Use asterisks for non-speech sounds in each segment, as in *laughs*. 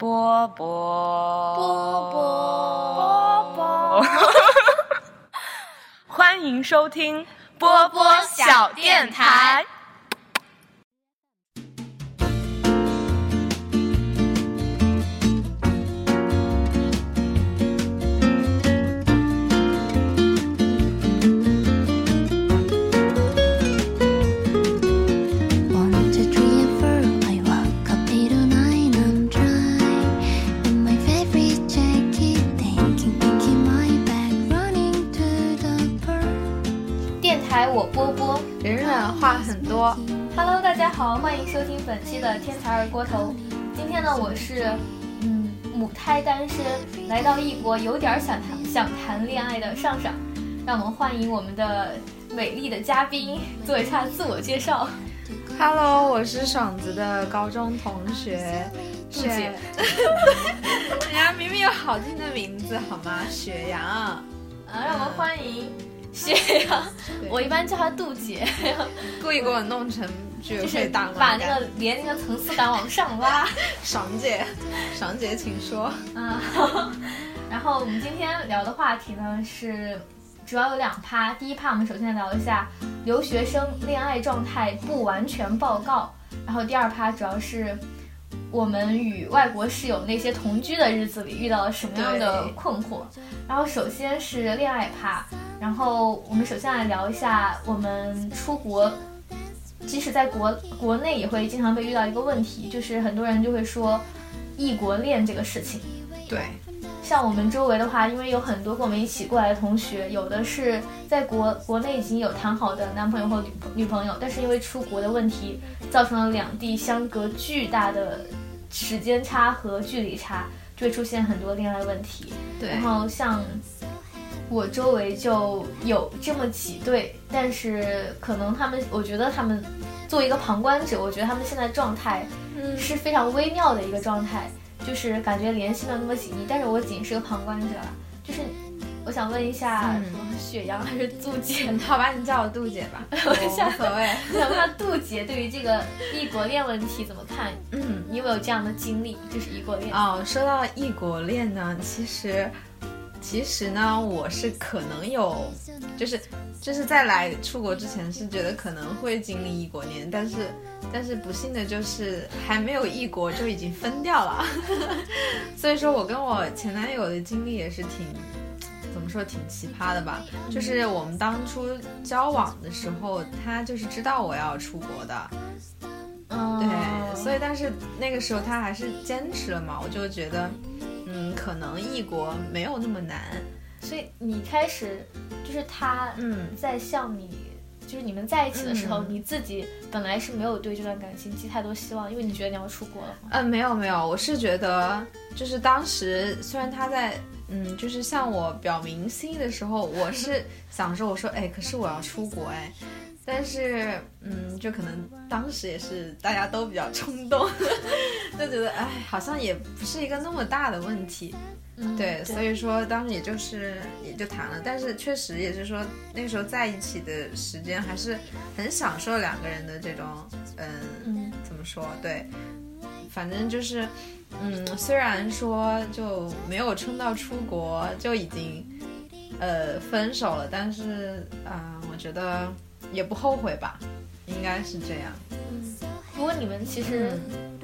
波波波波波，*laughs* 欢迎收听波波小电台。台我波波人人话很多，，Hello，大家好，欢迎收听本期的天才二锅头。今天呢，我是嗯母胎单身，来到异国，有点想谈想谈恋爱的上上。让我们欢迎我们的美丽的嘉宾做一下自我介绍。Hello，我是爽子的高中同学，杜姐 *laughs* 人家明明有好听的名字好吗？雪阳，啊，让我们欢迎雪阳，我一般叫她杜姐，*laughs* 故意给我弄成就是大把那个连那个层次感往上拉。*laughs* 爽姐，爽姐请说。嗯，*laughs* 然后我们今天聊的话题呢是主要有两趴，第一趴我们首先聊一下留学生恋爱状态不完全报告，然后第二趴主要是我们与外国室友那些同居的日子里遇到了什么样的困惑。然后首先是恋爱趴，然后我们首先来聊一下我们出国。即使在国国内也会经常被遇到一个问题，就是很多人就会说异国恋这个事情。对，像我们周围的话，因为有很多跟我们一起过来的同学，有的是在国国内已经有谈好的男朋友或女女朋友，但是因为出国的问题，造成了两地相隔巨大的时间差和距离差，就会出现很多恋爱问题。对然后像我周围就有这么几对，但是可能他们，我觉得他们作为一个旁观者，我觉得他们现在状态嗯是非常微妙的一个状态，就是感觉联系了那么紧密，但是我仅是个旁观者啦。就是我想问一下，嗯什么雪阳还是杜姐？*laughs* 好吧，你叫我杜姐吧，我无所谓。*laughs* 我想问下杜姐对于这个异国恋问题怎么看？嗯，你有没有这样的经历？就是异国恋？哦，说到异国恋呢，其实其实呢，我是可能有，就是就是在来出国之前是觉得可能会经历异国恋，但是但是不幸的就是还没有异国就已经分掉了，*laughs* 所以说我跟我前男友的经历也是挺。怎么说挺奇葩的吧？就是我们当初交往的时候，他就是知道我要出国的，嗯，对，所以但是那个时候他还是坚持了嘛，我就觉得，嗯，可能异国没有那么难，所以你开始就是他嗯，在向你，就是你们在一起的时候，嗯你自己本来是没有对这段感情寄太多希望，因为你觉得你要出国了嘛。呃，没有没有，我是觉得就是当时虽然他在，嗯，就是向我表明心意的时候，我是 *laughs* 想说，我说，哎，可是我要出国，哎。但是，嗯，就可能当时也是大家都比较冲动，就觉得，哎，好像也不是一个那么大的问题，嗯，对，所以说当时也就是也就谈了，但是确实也是说那个时候在一起的时间还是很享受两个人的这种，嗯，嗯怎么说？对，反正就是，嗯，虽然说就没有撑到出国就已经，呃，分手了，但是啊、我觉得也不后悔吧，应该是这样。嗯。不过你们其实，嗯，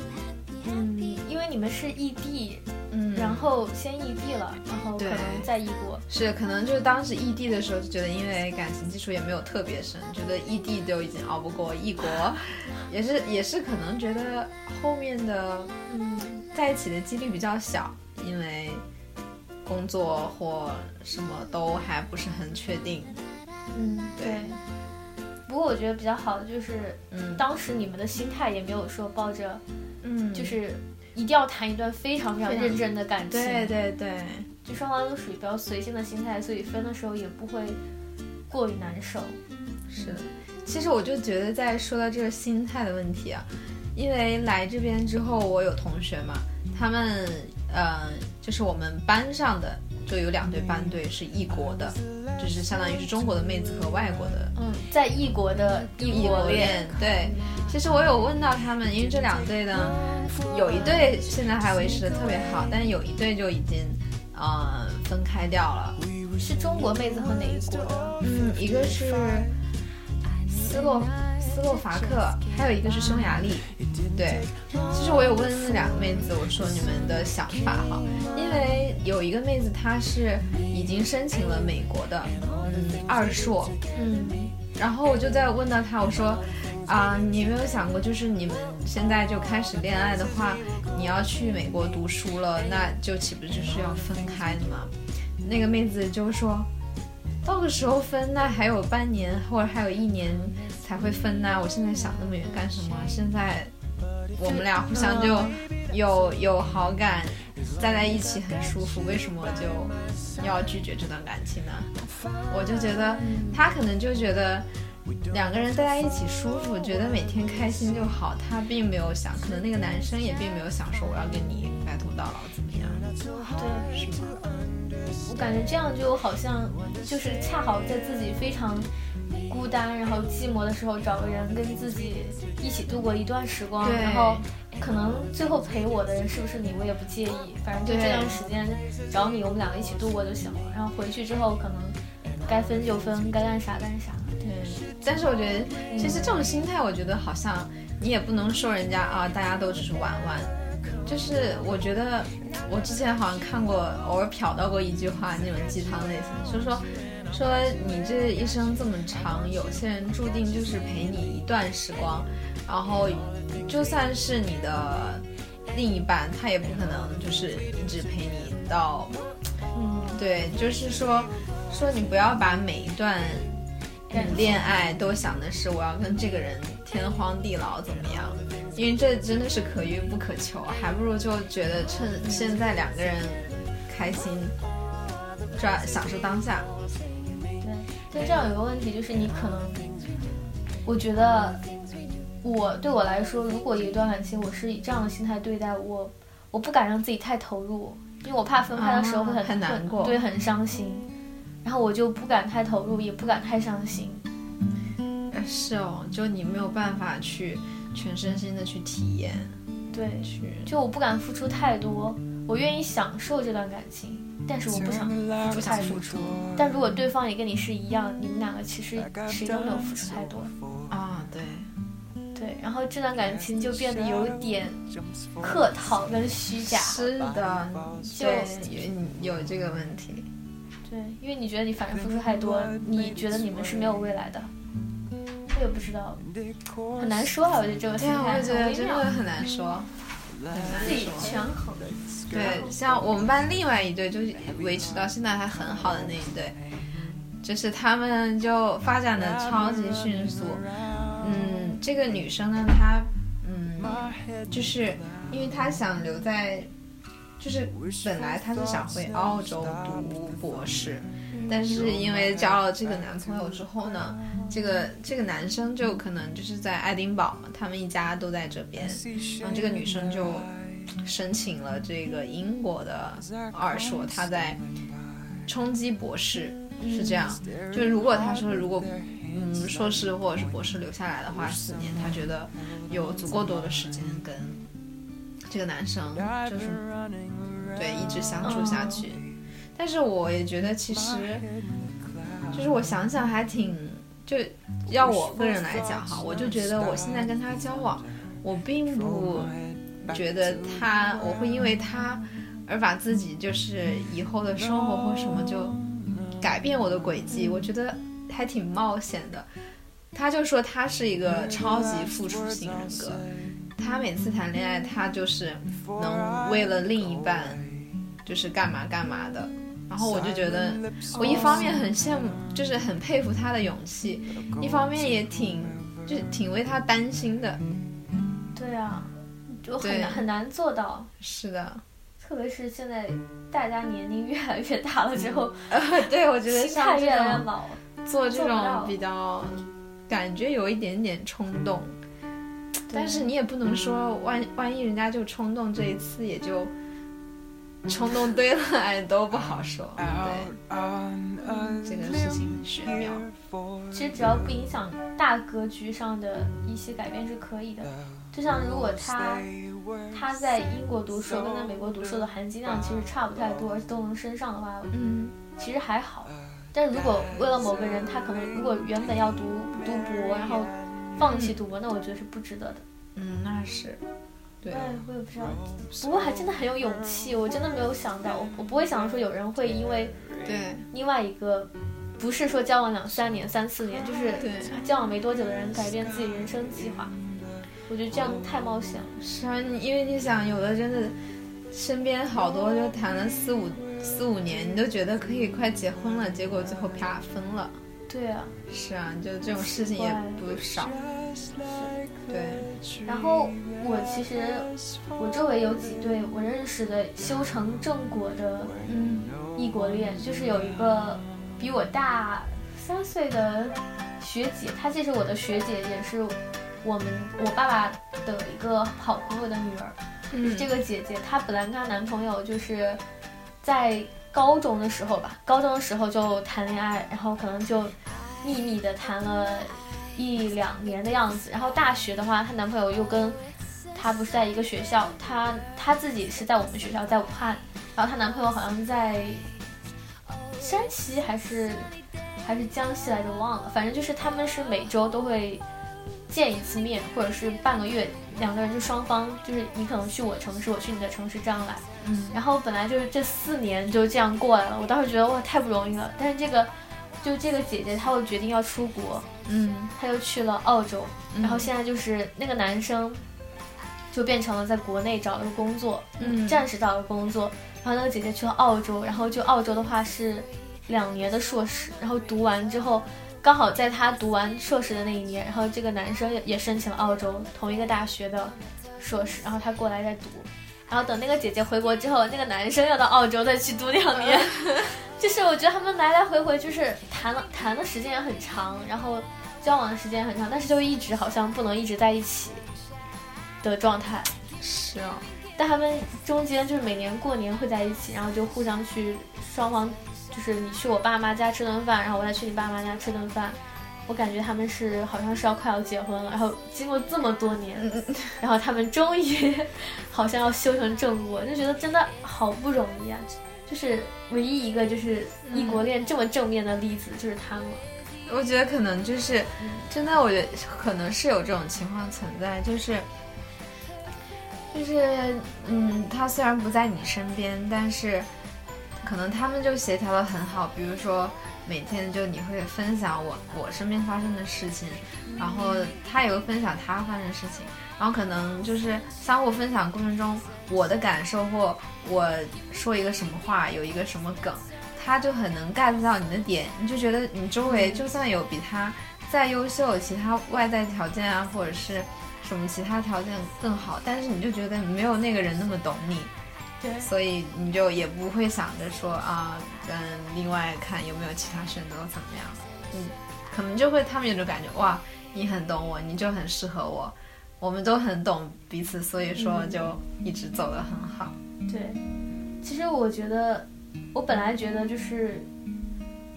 因为你们是异地，嗯，然后先异地了，然后可能在异国。是，可能就是当时异地的时候就觉得，因为感情基础也没有特别深，觉得异地都已经熬不过异国，*laughs* 也是也是可能觉得后面的嗯在一起的几率比较小，因为工作或什么都还不是很确定。嗯，对对。不过我觉得比较好的就是，嗯当时你们的心态也没有说抱着嗯，就是一定要谈一段非常非常非常认真的感情，对对对，就双方都属于比较随性的心态，所以分的时候也不会过于难受。是的。其实我就觉得，在说到这个心态的问题啊，因为来这边之后，我有同学嘛，他们呃，就是我们班上的就有两对班队是异国的，就是相当于是中国的妹子和外国的嗯，在异国的异异国国恋，对，其实我有问到他们，因为这两队呢，有一对现在还维持的特别好，但是有一对就已经呃分开掉了。是中国妹子和哪一国的？嗯，一个是斯洛斯洛伐克，还有一个是匈牙利。对，其实我有问那两个妹子，我说你们的想法哈，因为有一个妹子她是已经申请了美国的嗯二硕，嗯，然后我就在问到她，我说啊、你有没有想过，就是你们现在就开始恋爱的话，你要去美国读书了，那就岂不就是要分开的吗？那个妹子就说，到个时候分，那还有半年或者还有一年才会分呢。我现在想那么远干什么？现在我们俩互相就有有好感，待在一起很舒服，为什么就要拒绝这段感情呢？我就觉得他可能就觉得两个人待在一起舒服，觉得每天开心就好，他并没有想，可能那个男生也并没有想说我要跟你白头到老怎么样，对，是吗？我感觉这样就好像就是恰好在自己非常孤单，然后寂寞的时候，找个人跟自己一起度过一段时光，然后可能最后陪我的人是不是你，我也不介意，反正就这段时间找你，我们两个一起度过就行了。然后回去之后，可能该分就分，该干啥干啥。对，但是我觉得其实这种心态，我觉得好像你也不能说人家啊，大家都只是玩玩。就是我觉得我之前好像看过，偶尔瞟到过一句话，那种鸡汤类型，就是说说你这一生这么长，有些人注定就是陪你一段时光，然后就算是你的另一半，他也不可能就是一直陪你到嗯，对，就是说说你不要把每一段恋爱都想的是我要跟这个人天荒地老怎么样，因为这真的是可遇不可求，还不如就觉得趁现在两个人开心，抓享受当下。对。但这样有个问题就是，你可能，我觉得我对我来说，如果一段感情我是以这样的心态对待，我我不敢让自己太投入，因为我怕分开的时候会很、啊很难过对，很伤心。然后我就不敢太投入，也不敢太伤心。呃是哦，就你没有办法去全身心的去体验，对，去就我不敢付出太多，我愿意享受这段感情，但是我不想不想付出但如果对方也跟你是一样，你们两个其实谁都没有付出太多，啊，对。对，然后这段感情就变得有点客套跟虚假，是的，就，有有这个问题。对，因为你觉得你反正付出太多，你觉得你们是没有未来的，我也不知道，很难说啊，我觉得这个心对啊，我态也觉得真的很难说，自己说。权衡。对，像我们班另外一对，就是维持到现在还很好的那一对，就是他们就发展的超级迅速。嗯，这个女生呢，她嗯，就是因为她想留在，就是本来她是想回澳洲读博士，但是因为交了这个男朋友之后呢，这个这个男生就可能就是在爱丁堡嘛，他们一家都在这边，然后这个女生就申请了这个英国的二硕，她在冲击博士，是这样。就如果她说如果嗯硕士或者是博士留下来的话，四年，她觉得有足够多的时间跟这个男生就是对一直相处下去。但是我也觉得其实就是我想想还挺就要我个人来讲哈，我就觉得我现在跟他交往，我并不觉得他我会因为他而把自己就是以后的生活或什么就改变我的轨迹，我觉得还挺冒险的。他就说他是一个超级付出型人格，他每次谈恋爱，他就是能为了另一半就是干嘛干嘛的。然后我就觉得，我一方面很羡慕，就是很佩服他的勇气，一方面也挺就是挺为他担心的。对啊，就很难很难做到，是的，特别是现在大家年龄越来越大了之后，*laughs* 对，我觉得心态越来越老。做这种比较，感觉有一点点冲动，但是你也不能说万万一人家就冲动这一次也就 *laughs* 冲动对了，哎，都不好说。*laughs* 对这个事情很玄妙。其实只要不影响大格局上的一些改变是可以的。就像如果他他在英国读书跟在美国读书的含金量其实差不太多，而且都能升上的话，嗯其实还好。但如果为了某个人，他可能如果原本要读读博，然后放弃读博，那我觉得是不值得的。嗯，那是，对，哎，我也不知道，不过还真的很有勇气，我真的没有想到，我我不会想到说有人会因为对，另外一个，不是说交往两三年、三四年，就是对。交往没多久的人改变自己人生计划，我觉得这样太冒险了。是啊，你因为你想，有的真的身边好多就谈了四五四五年，你都觉得可以快结婚了，结果最后啪分了。对啊，是啊，就这种事情也不少。对，然后我其实我周围有几对我认识的修成正果的嗯异国恋，就是有一个比我大三岁的学姐，她既是我的学姐，也是我们我爸爸的一个好朋友的女儿。嗯这个姐姐她本来跟她男朋友就是在高中的时候吧，高中的时候就谈恋爱，然后可能就秘密的谈了一两年的样子。然后大学的话，她男朋友又跟她不是在一个学校，她她自己是在我们学校，在武汉，然后她男朋友好像在山西还是还是江西来着，忘了，反正就是他们是每周都会见一次面，或者是半个月，两个人就双方就是你可能去我城市，我去你的城市这样来。嗯然后本来就是这四年就这样过来了，我当时觉得哇太不容易了。但是这个就这个姐姐她又决定要出国，嗯。她又去了澳洲，嗯。然后现在就是那个男生就变成了在国内找了个工作，嗯。暂时找了个工作，然后那个姐姐去了澳洲，然后就澳洲的话是两年的硕士，然后读完之后。刚好在他读完硕士的那一年，然后这个男生也也申请了澳洲同一个大学的硕士，然后他过来再读，然后等那个姐姐回国之后，那个男生要到澳洲再去读两年，*laughs* 就是我觉得他们来来回回就是谈了谈的时间也很长，然后交往的时间也很长，但是就一直好像不能一直在一起的状态。是啊，但他们中间就是每年过年会在一起，然后就互相去双方，就是你去我爸妈家吃顿饭，然后我再去你爸妈家吃顿饭。我感觉他们是好像是要快要结婚了，然后经过这么多年，然后他们终于 *laughs* 好像要修成正果，就觉得真的好不容易啊！就是唯一一个就是异国恋这么正面的例子就是他们。我觉得可能就是真的，我觉得可能是有这种情况存在，就是就是嗯，他虽然不在你身边，但是可能他们就协调的很好，比如说每天就你会分享我我身边发生的事情，然后他也会分享他发生的事情，然后可能就是相互分享过程中我的感受或我说一个什么话有一个什么梗，他就很能 get 到你的点，你就觉得你周围就算有比他再优秀，其他外在条件啊或者是什么其他条件更好，但是你就觉得没有那个人那么懂你，对，所以你就也不会想着说啊，嗯，另外看有没有其他选择怎么样，嗯，可能就会他们有种感觉，哇，你很懂我，你就很适合我，我们都很懂彼此，所以说就一直走得很好。对，其实我觉得，我本来觉得就是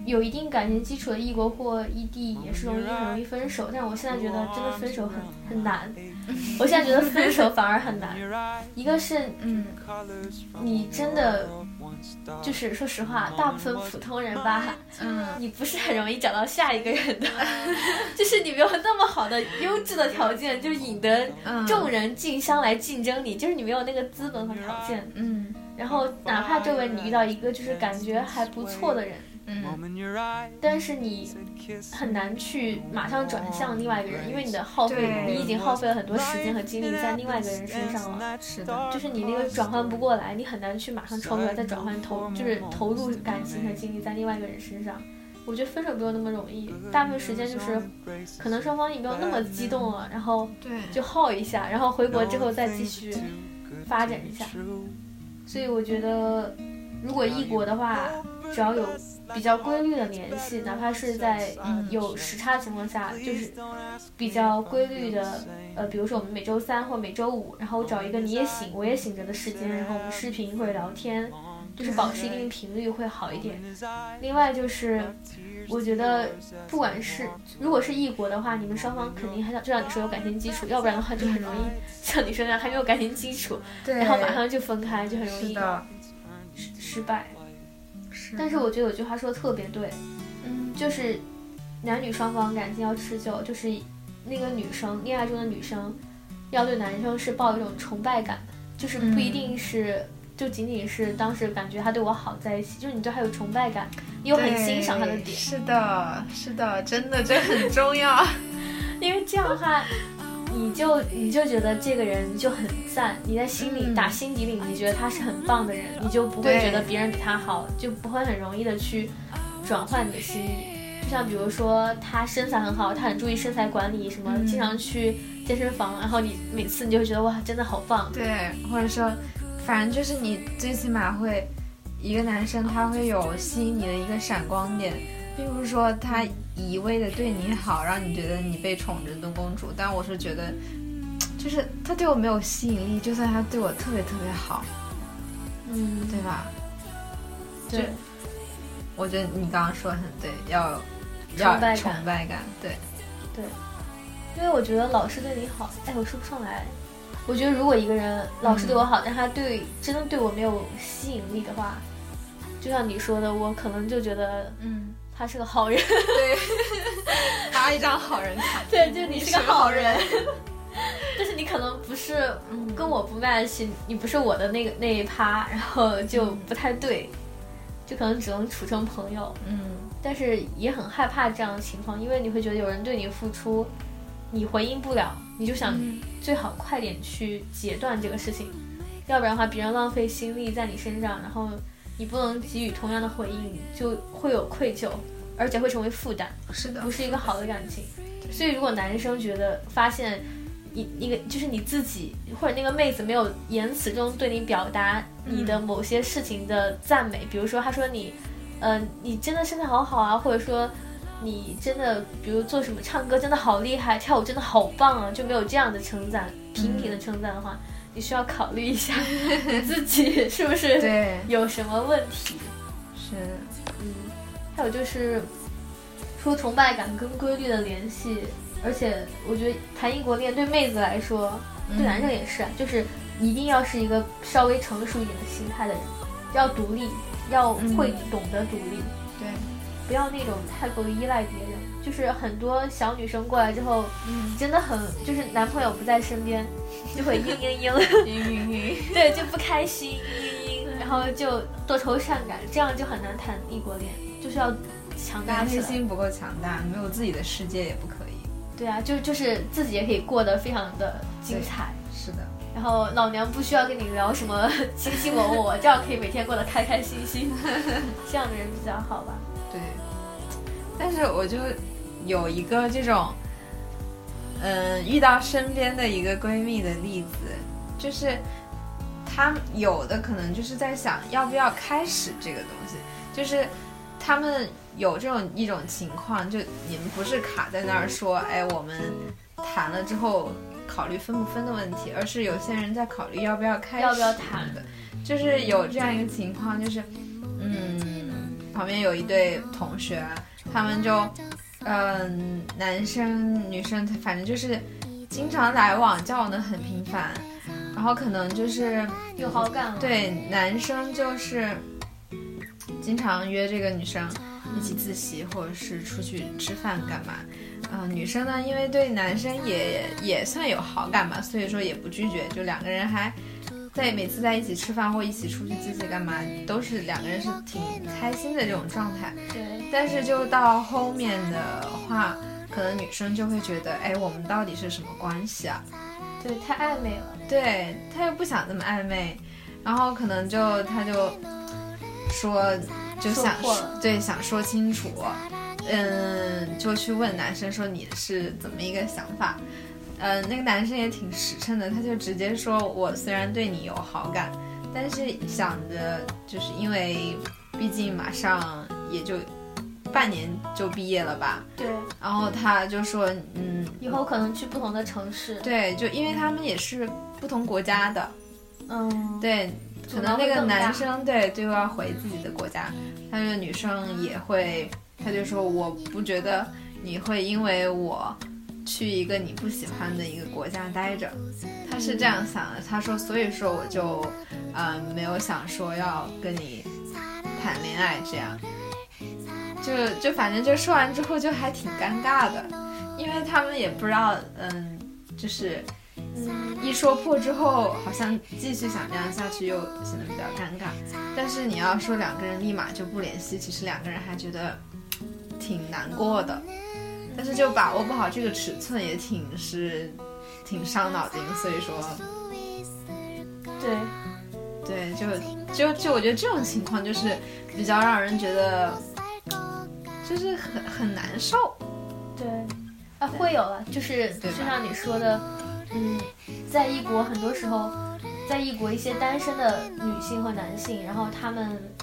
有一定感情基础的异国或异地也是容易很容易分手，但是我现在觉得真的分手很很难。*laughs* 我现在觉得分手反而很难，一个是嗯。你真的就是说实话，大部分普通人吧，嗯。你不是很容易找到下一个人的，*laughs* 就是你没有那么好的优质的条件，就引得嗯。众人竞相来竞争你，就是你没有那个资本和条件。嗯。然后哪怕周围你遇到一个就是感觉还不错的人，嗯但是你很难去马上转向另外一个人，因为你的耗费，你已经耗费了很多时间和精力在另外一个人身上了。是的，就是你那个转换不过来，你很难去马上抽出来再转换投，就是投入感情和精力在另外一个人身上。我觉得分手没有那么容易，大部分时间就是可能双方也没有那么激动了，然后对，就耗一下，然后回国之后再继续发展一下。所以我觉得，如果异国的话，只要有比较规律的联系，哪怕是在嗯有时差的情况下，就是比较规律的，呃，比如说我们每周三或每周五，然后找一个你也醒我也醒着的时间，然后我们视频或者聊天，就是保持一定频率会好一点。另外就是，我觉得不管是如果是异国的话，你们双方肯定还想就像你说有感情基础，要不然的话就很容易 *laughs* 像你说那样还没有感情基础，然后马上就分开，就很容易，失失败。是但是我觉得有句话说的特别对，嗯，就是男女双方感情要持久，就是那个女生恋爱中的女生要对男生是抱一种崇拜感，就是不一定是、就仅仅是当时感觉他对我好在一起，就是你对他有崇拜感，你又很欣赏他的点，是的，是的，真的这很重要。*laughs* 因为这样的话。你就你就觉得这个人就很赞，你在心里、嗯打心底里你觉得他是很棒的人，你就不会觉得别人比他好，就不会很容易的去转换你的心意。就像比如说他身材很好，他很注意身材管理，什么、嗯经常去健身房，然后你每次你就会觉得哇，真的好棒。对，或者说，反正就是你最起码会一个男生他会有吸引你的一个闪光点，并不是说他一味的对你好，让你觉得你被宠着的公主。但我是觉得，就是他对我没有吸引力，就算他对我特别特别好，嗯，对吧？对，我觉得你刚刚说的很对，要要崇拜感。对，对，因为我觉得老师对你好，哎，我说不上来。我觉得如果一个人老师对我好，但他对真的对我没有吸引力的话，就像你说的，我可能就觉得嗯，他是个好人。对，*laughs* 发一张好人卡，对，就你是个好好人，但 *laughs* 是你可能不是嗯跟我不 match，你不是我的那个那一趴，然后就不太对，就可能只能处成朋友。嗯，但是也很害怕这样的情况，因为你会觉得有人对你付出，你回应不了，你就想最好快点去截断这个事情，要不然的话，别人浪费心力在你身上，然后你不能给予同样的回应，就会有愧疚，而且会成为负担。是的不，是一个好的感情。所以如果男生觉得发现你那个就是你自己或者那个妹子没有言辞中对你表达你的某些事情的赞美，比如说他说你，呃，你真的身材好好啊，或者说你真的比如做什么唱歌真的好厉害，跳舞真的好棒啊，就没有这样的称赞，频频的称赞的话，你需要考虑一下 *laughs* 你自己是不是，有什么问题。是，嗯，还有就是，说崇拜感跟规律的联系，而且我觉得谈异国恋对妹子来说，对男生也是，啊，就是一定要是一个稍微成熟一点的心态的人，要独立，要会懂得独立，对，不要那种太过于依赖别人。就是很多小女生过来之后，嗯，真的很就是男朋友不在身边，就会嘤嘤嘤。嘤嘤嘤，对，就不开心，嘤嘤嘤，然后就多愁善感，这样就很难谈异国恋，就是要强大起来。内心不够强大，没有自己的世界也不可以。对啊，就就是自己也可以过得非常的精彩，是的，然后老娘不需要跟你聊什么卿卿我我，这样可以每天过得开开心心，*laughs* 这样的人比较好吧。对。但是我就有一个这种，嗯，遇到身边的一个闺蜜的例子，就是她有的可能就是在想要不要开始这个东西，就是他们有这种一种情况，就你们不是卡在那儿说，哎，我们谈了之后考虑分不分的问题，而是有些人在考虑要不要开始，要不要谈的，就是有这样一个情况，就是嗯，旁边有一对同学啊，他们就嗯、男生女生反正就是经常来往，交往的很频繁，然后可能就是有好感了，，对，男生就是经常约这个女生一起自习，或者是出去吃饭干嘛。嗯、女生呢，因为对男生也也算有好感吧，所以说也不拒绝，就两个人还在每次在一起吃饭或一起出去自习干嘛，都是两个人是挺开心的这种状态。对，但是就到后面的话，可能女生就会觉得，哎，我们到底是什么关系啊？对，太暧昧了，对他又不想这么暧昧，然后可能就他就说就想说对想说清楚，嗯，就去问男生说你是怎么一个想法，嗯，那个男生也挺实诚的，他就直接说我虽然对你有好感，但是想着就是因为毕竟马上也就半年就毕业了吧。对，然后他就说，嗯，以后可能去不同的城市，对，就因为他们也是不同国家的，嗯，对，可能那个男生对就要回自己的国家，但是女生也会，他就说我不觉得你会因为我去一个你不喜欢的一个国家待着，他是这样想的。他说，所以说我就，嗯、没有想说要跟你谈恋爱这样，就就反正就说完之后就还挺尴尬的，因为他们也不知道，嗯，就是。嗯，一说破之后，好像继续想这样下去又显得比较尴尬。但是你要说两个人立马就不联系，其实两个人还觉得挺难过的。但是就把握不好这个尺寸，也挺是挺伤脑筋。所以说，对，对，就就就我觉得这种情况就是比较让人觉得就是很很难受。对，啊，会有了，就是就像你说的，嗯，在异国很多时候，在异国一些单身的女性和男性，然后他们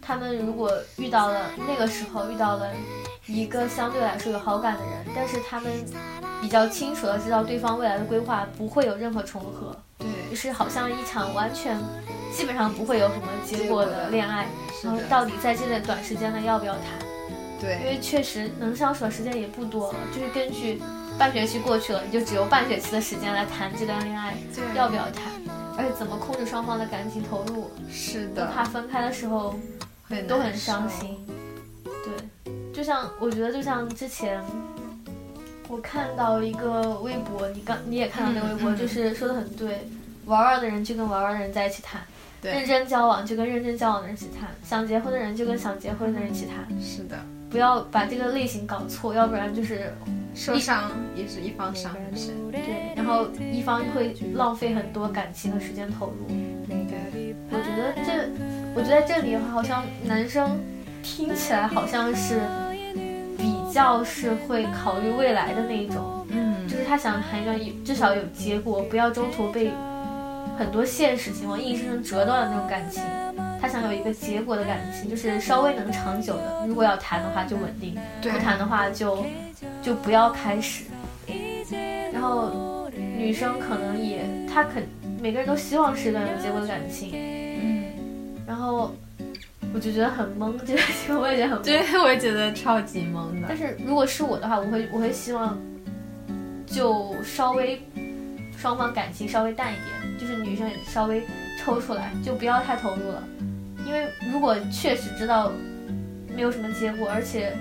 他们如果遇到了那个时候遇到了一个相对来说有好感的人，但是他们比较清楚的知道对方未来的规划不会有任何重合，对。就，是好像一场完全基本上不会有什么结果的的恋爱，然后，到底在这段短时间内要不要谈？对。因，为确实能相处的时间也不多了，就是根据半学期过去了，你就只有半学期的时间来谈这段恋爱对。要不要谈，而且怎么控制双方的感情投入，是的，怕分开的时候会都很。伤心。对，就像我觉得，就像之前我看到一个微博，你刚你也看到那个微博，嗯嗯就是说的很对，玩玩的人就跟玩玩的人在一起谈，认，真交往就跟认真交往的人一起谈，想结婚的人就跟想结婚的人一起谈。是的，不要把这个类型搞错，要不然就是受伤也是一方伤很深。对，然后一方会浪费很多感情和时间投入。对，我觉得这，我觉得在这里的话，好像男生听起来好像是比较是会考虑未来的那一种，嗯，就是他想谈一段有至少有结果，不要中途被很多现实情况硬生生折断的那种感情。他想有一个结果的感情，就是稍微能长久的。如果要谈的话，就稳定；不谈的话就，就不要开始。然后女生可能也，她肯每个人都希望是一段有结果的感情。嗯，然后我就觉得很懵，这个情况我也觉得很懵。对，我也觉得超级懵的但。是如果是我的话，我会我会希望就稍微双方感情稍微淡一点，就是女生也稍微抽出来，就不要太投入了。因为如果确实知道没有什么结果，而且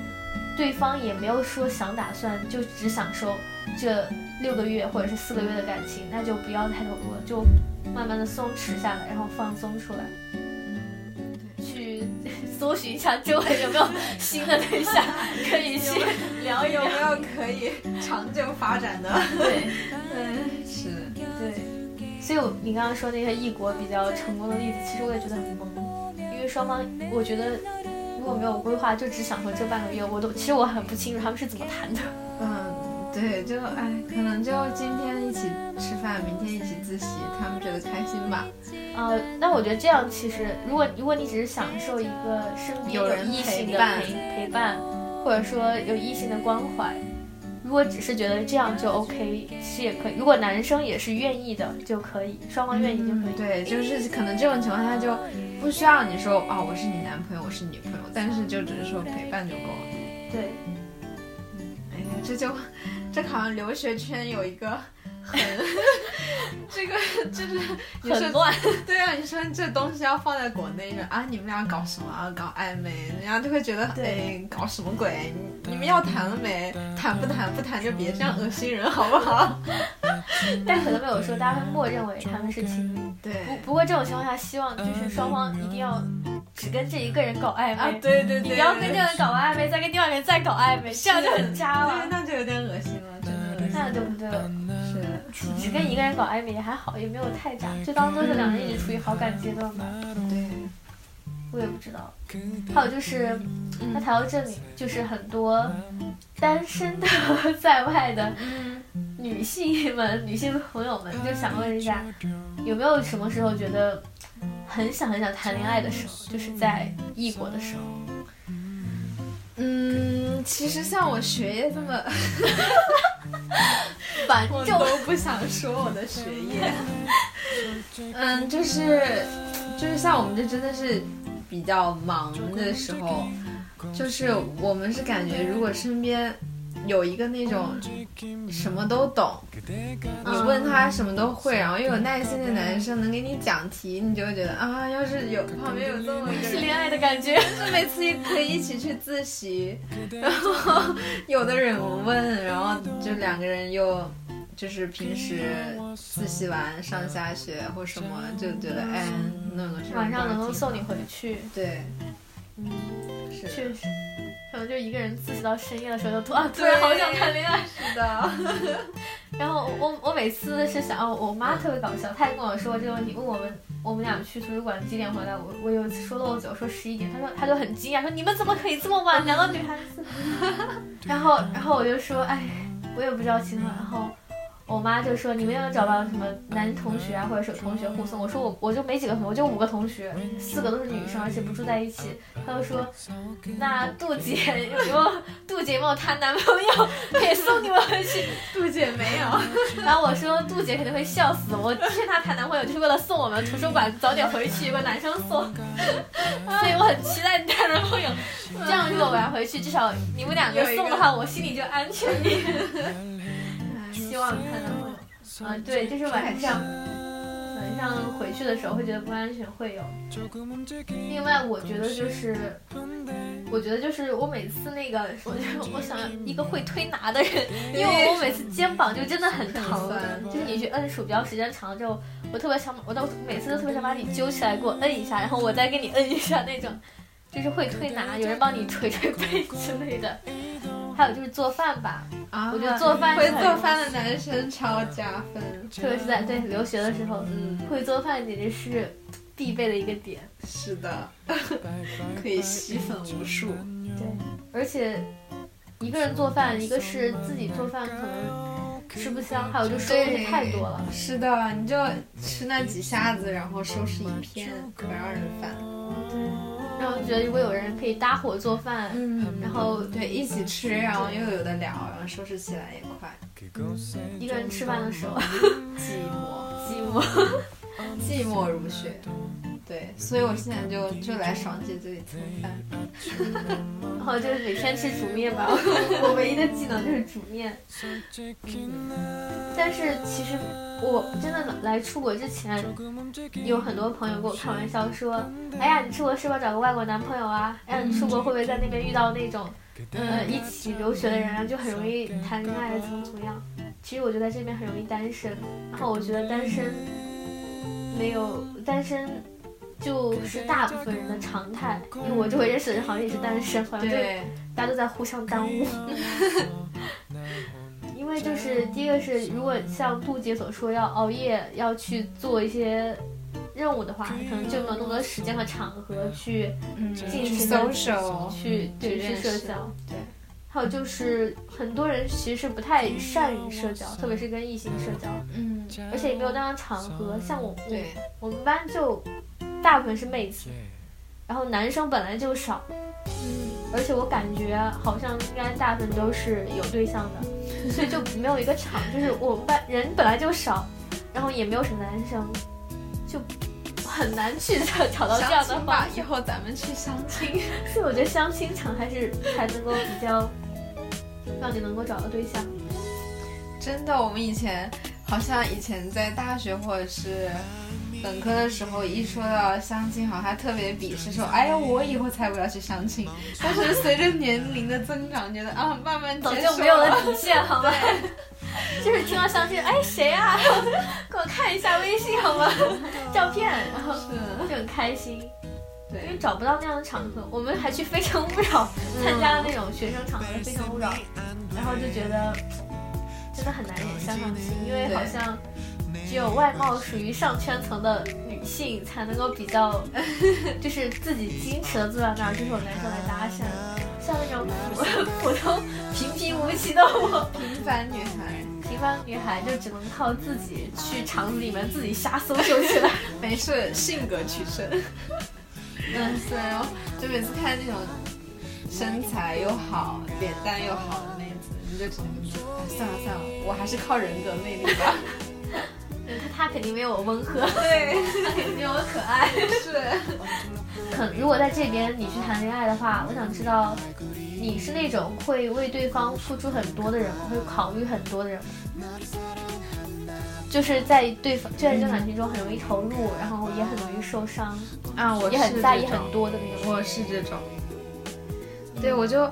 对方也没有说想打算就只享受这六个月或者是四个月的感情，那就不要太投入了，就慢慢的松弛下来，然后放松出来。去搜寻一下周围有没有新的对象 *laughs* 可以去聊一聊。有没有可以长久发展的？对嗯，*laughs* 是，对，所以我你刚刚说那些异国比较成功的例子，其实我也觉得很懵，因为双方我觉得如果没有规划，就只想说这半个月，我都其实我很不清楚他们是怎么谈的。嗯，对，就哎，可能就今天一起吃饭，明天一起自习，他们觉得开心吧。呃，那我觉得这样其实，如果如果你只是享受一个身边有人异性的陪伴陪陪伴，或者说有异性的关怀，如果只是觉得这样就 OK，其实也可以。如果男生也是愿意的就可以，双方愿意就可以。对，就是可能这种情况下就不需要你说哦，我是你男朋友，我是你女朋友，但是就只是说陪伴就够了。对，哎呀，这就这好像留学圈有一个很这个就是你说很乱。对啊，你说这东西要放在国内啊，你们俩搞什么啊？搞暧昧，人家就会觉得对哎，搞什么鬼？你你们要谈了没？谈不谈？不谈就别这样恶心人，好不好？但可能没有说，大家会默认为他们是情侣。对不不过这种情况下，希望就是双方一定要只跟这一个人搞暧昧，啊，对对对，你不要跟这个人搞完暧昧，再跟另外一个人再搞暧昧，这样就很渣对，了，那就有点恶心了，真的恶心。那就不对了。是，只跟一个人搞暧昧也还好，也没有太渣，就当做是两人一直处于好感阶段吧。对，我也不知道。还有就是，那谈到这里，就是很多单身的 *laughs* 在外的女性们、女性朋友们，就想问一下，有没有什么时候觉得很想很想谈恋爱的时候，就是在异国的时候？嗯，其实像我学业这么，*laughs* 反我正都 *laughs* 不想说我的学业。嗯，就是就是像我们这真的是比较忙的时候，就是我们是感觉如果身边有一个那种什么都懂，你问他什么都会，然后又有耐心的男生能给你讲题，你就会觉得啊，要是有旁边有这么一个。是恋爱的感觉。就是每次也可以一起去自习，然后 *laughs* 有的人问，然后就两个人又就是平时自习完上下学或什么，就觉得哎那个这种晚上能够挺送你回去，对，嗯，是确实，可能就一个人自习到深夜的时候，就突然突然好想谈恋爱。似的，*laughs* 然后我我每次是想，哦我妈特别搞笑，她也跟我说这个问题，问我们我们俩去图书馆几点回来，我我有一次说漏嘴，我说十一点，她说她就很惊讶，说你们怎么可以这么晚，两个女孩子。*laughs* 然后然后我就说，哎，我也不知道情况，然后。我妈就说：“你们有没有找到什么男同学啊，或者是同学护送？”我说：“我我就没几个同学，我就五个同学，四个都是女生，而且不住在一起。”她就说：“那杜姐有没有杜姐有没有谈男朋友可以送你们回去？” *laughs* 杜姐没有，然后我说杜姐肯定会笑死，我劝她谈男朋友就是为了送我们图书馆早点回去，有个男生送，*laughs* 所以我很期待你谈男朋友。这样如果我要回去，至少你们两个送的话，我心里就安全一点。希望你谈男朋友。对，就是晚上晚上回去的时候会觉得不安全，会有。另外，我觉得就是，我觉得就是我每次那个，我就我想一个会推拿的人，因为我每次肩膀就真的很疼，就是你去摁鼠标时间长了之后，我特别想，我都每次都特别想把你揪起来给我摁一下，然后我再给你摁一下那种，就是会推拿，有人帮你捶捶背之类的。还有就是做饭吧，啊。我觉得做饭会做饭的男生超加分，特别是在对留学的时候，嗯，会做饭简直是必备的一个点。是的，*laughs* 可以吸粉无数，对，而且一个人做饭，一个是自己做饭可能吃不香，还有就收拾太多了。是的，你就吃那几下子，然后收拾一片，可让人烦。对，就觉得如果有人可以搭伙做饭，嗯，然后对一起吃，然后又有的聊，然后收拾起来也快。一个人吃饭的时候 *laughs* 寂寞，*laughs* 寂寞。寂寞如雪。对，所以我现在就就来爽姐这里蹭饭。*laughs* 然后就是每天吃煮面吧，*laughs* 我唯一的技能就是煮面。但是其实我真的来出国之前，有很多朋友跟我开玩笑说：“哎呀，你出国是不是要找个外国男朋友啊？哎呀，你出国会不会在那边遇到那种，呃，一起留学的人啊，就很容易谈恋爱，怎么怎么样？”其实我觉得在这边很容易单身，然后我觉得单身没有单身。就是大部分人的常态，因为我周围认识的人好像也是单身，好像对对，大家都在互相耽误。*laughs* 因为就是第一个是，如果像杜姐所说要熬夜要去做一些任务的话，可能就没有那么多时间和场合去嗯，进行去对去去社交。对，还有就是很多人其实是不太善于社交，特别是跟异性社交，嗯，而且也没有那样的场合。像我，我，我们班就大部分是妹子，然后男生本来就少，嗯，而且我感觉好像应该大部分都是有对象的，*laughs* 所以就没有一个场，就是我们班人本来就少，然后也没有什么男生，就很难去找找到这样的话相亲吧，以后咱们去相亲。*laughs* 所以我觉得相亲场还是才能够比较让你能够找到对象。真的，我们以前好像以前在大学或者是本科的时候，一说到相亲，好像还特别鄙视，说：“哎呀，我以后才不要去相亲。”但是随着年龄的增长，觉得啊，慢慢早就没有了底线，好吗？*laughs* 就是听到相亲，哎，谁啊？*laughs* 给我看一下微信好吗？*laughs* 照片，然后就很开心。因为，找不到那样的场合，我们还去《非诚勿扰》参加了那种学生场合的《非诚勿扰》，然后就觉得真的很难以相上心，因为好像只有外貌属于上圈层的女性才能够比较，*laughs* 就是自己矜持的坐在那儿，就是有男生来搭讪，像那种普 *laughs* 普通平平无奇的我，平凡女孩，平凡女孩就只能靠自己去厂子里面自己瞎搜搜起来。*laughs* 没事，性格取胜。嗯，对，然就每次看那种身材又好、脸蛋又好的妹子，你就只能哎算了算了，我还是靠人格魅力吧。他他肯定没有我温和，对，他肯定没有我 *laughs* 可爱。是。*laughs* 可如果在这边你去谈恋爱的话，我想知道你是那种会为对方付出很多的人吗？会考虑很多的人吗？就是在对方就在这段感情中很容易投入，然后也很容易受伤，啊，我也是很在意很多的那种。我是这种，对我就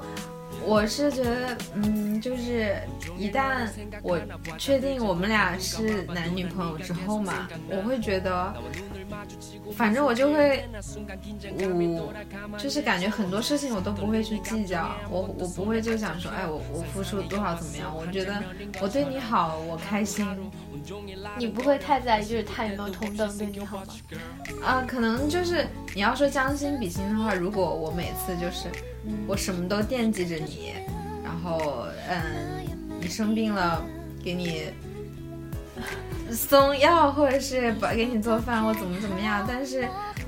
我是觉得，嗯，就是一旦我确定我们俩是男女朋友之后嘛，我会觉得，反正我就会，我就是感觉很多事情我都不会去计较，我我不会就想说，哎，我我付出多少怎么样？我觉得我对你好，我开心，你不会太在意，就是他有没有同等对你好吗？啊，可能就是你要说将心比心的话，如果我每次就是我什么都惦记着你，然后嗯，你生病了给你送药，或者是把给你做饭或怎么怎么样，但是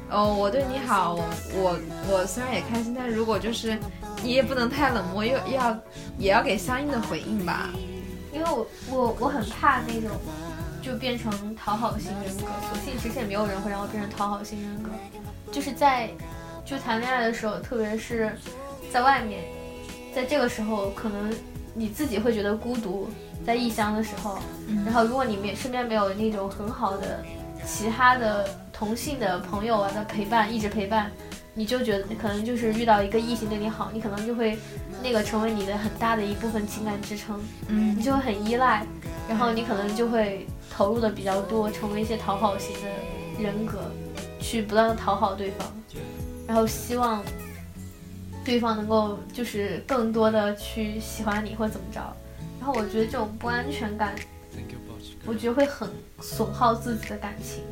哦，我对你好，我我虽然也开心，但是如果就是你也不能太冷漠，又要也要给相应的回应吧。因为我我我很怕那种就变成讨好型人格，所幸其实也没有人会让我变成讨好型人格，就是在就谈恋爱的时候，特别是在外面，在这个时候，可能你自己会觉得孤独，在异乡的时候，然后如果你没身边没有那种很好的其他的同性的朋友啊的陪伴，一直陪伴。你就觉得可能就是遇到一个异性对你好，你可能就会那个成为你的很大的一部分情感支撑，嗯你就会很依赖，然后你可能就会投入的比较多，成为一些讨好型的人格，去不断的讨好对方，然后希望对方能够就是更多的去喜欢你或怎么着，然后我觉得这种不安全感，我觉得会很损耗自己的感情，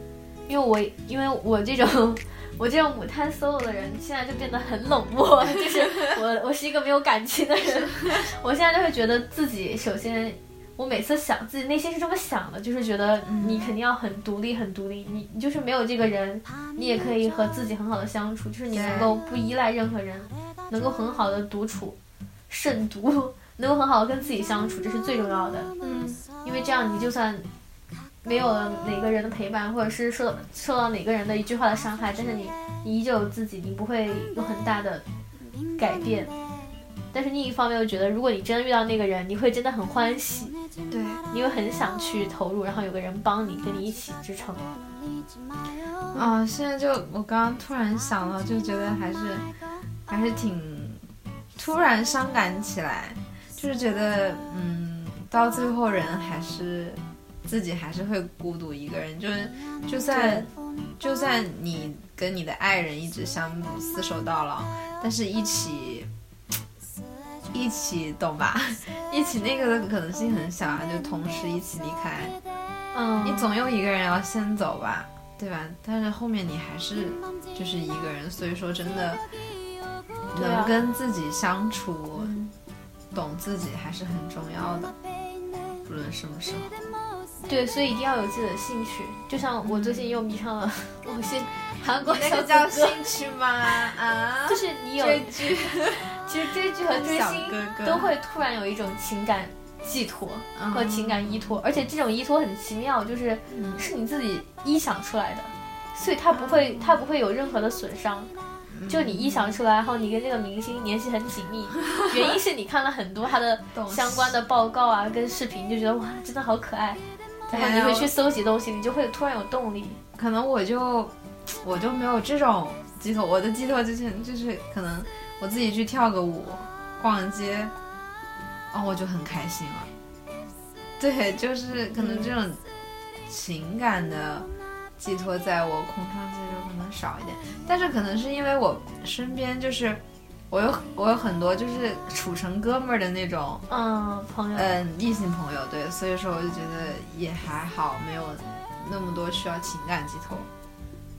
因为我因为我这种。我这种母胎 solo 的人，现在就变得很冷漠，就是我我是一个没有感情的人，*laughs* 我现在就会觉得自己首先，我每次想自己内心是这么想的，就是觉得你肯定要很独立，很独立，你你就是没有这个人，你也可以和自己很好的相处，就是你能够不依赖任何人，能够很好的独处，慎独，能够很好的跟自己相处，这是最重要的。嗯，因为这样你就算没有了哪个人的陪伴，或者是受受到哪个人的一句话的伤害，但是你你依旧有自己，你不会有很大的改变。但是另一方面又觉得，如果你真的遇到那个人，你会真的很欢喜，对，你又很想去投入，然后有个人帮你，跟你一起支撑。啊，现在就我刚刚突然想到，就觉得还是还是挺突然伤感起来，就是觉得嗯，到最后人还是自己还是会孤独一个人，就是就算就算你跟你的爱人一直相厮守到老，但是一起一起懂吧？*laughs* 一起那个的可能性很小啊，就同时一起离开。嗯，你总有一个人要先走吧，对吧？但是后面你还是就是一个人，所以说真的能跟自己相处，嗯懂自己还是很重要的，不论什么时候。对，所以一定要有自己的兴趣。就像我最近又迷上了 *laughs* 某些韩国那个叫哥，兴趣吗？啊，就是你有追剧。*laughs* 其实追剧和追星都会突然有一种情感寄托嗯。和情感依托，而且这种依托很奇妙，就是嗯。是你自己臆想出来的，所以它不会它不会有任何的损伤。就你臆想出来，然后你跟这个明星联系很紧密，原因是你看了很多他的相关的报告啊跟视频，就觉得哇真的好可爱，然后你会去搜集东西，你就会突然有动力。可能我就我就没有这种寄托，我的寄托就是就是可能我自己去跳个舞、逛街，哦，我就很开心了。对，就是可能这种情感的寄托在我空窗期的时候可能少一点，但是可能是因为我身边就是我有我有很多就是处成哥们儿的那种。嗯，朋友，嗯，异性朋友对，所以说我就觉得也还好，没有那么多需要情感寄托。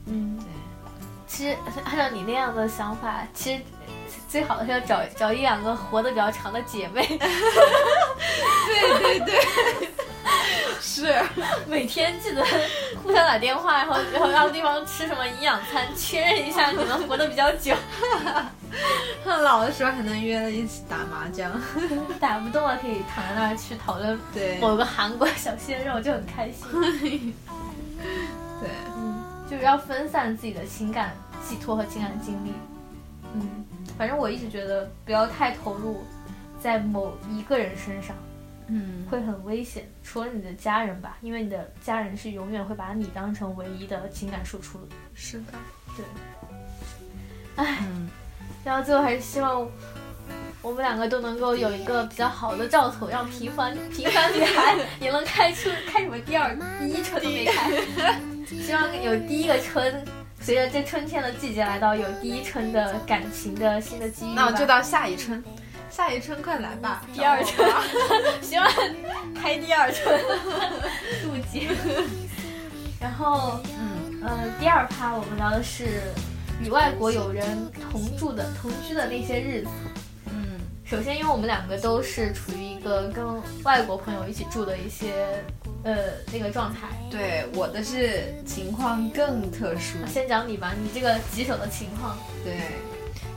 嗯，对，其实按照你那样的想法，其实最好的是要找找一两个活得比较长的姐妹，对对对，*laughs* 是，每天记得互相打电话，然后然后让对方吃什么营养餐，确认一下你们活得比较久。*laughs* 老的时候还能约了一起打麻将。打不动了可以躺在那儿去讨论对。某个韩国小鲜肉，就很开心。*laughs* 对，嗯，就是要分散自己的情感寄托和情感经历。嗯，反正我一直觉得不要太投入在某一个人身上，嗯，会很危险。除了你的家人吧，因为你的家人是永远会把你当成唯一的情感输出的。是的，对，唉，嗯，然后最后还是希望我们两个都能够有一个比较好的兆头，让平凡平凡女孩也能开出开什么第二第一车都没开，*laughs* 希望有第一个春。随着这春天的季节来到，有第一春的感情的新的机遇。那我就到下一春，下一春快来吧，第二春 *laughs* 希望开第二春渡劫。然后，嗯呃，第二趴我们聊的是与外国友人同住的同居的那些日子。嗯首先，因为我们两个都是处于一个跟外国朋友一起住的一些呃那个状态。对，我的是情况更特殊，先讲你吧，你这个棘手的情况。对，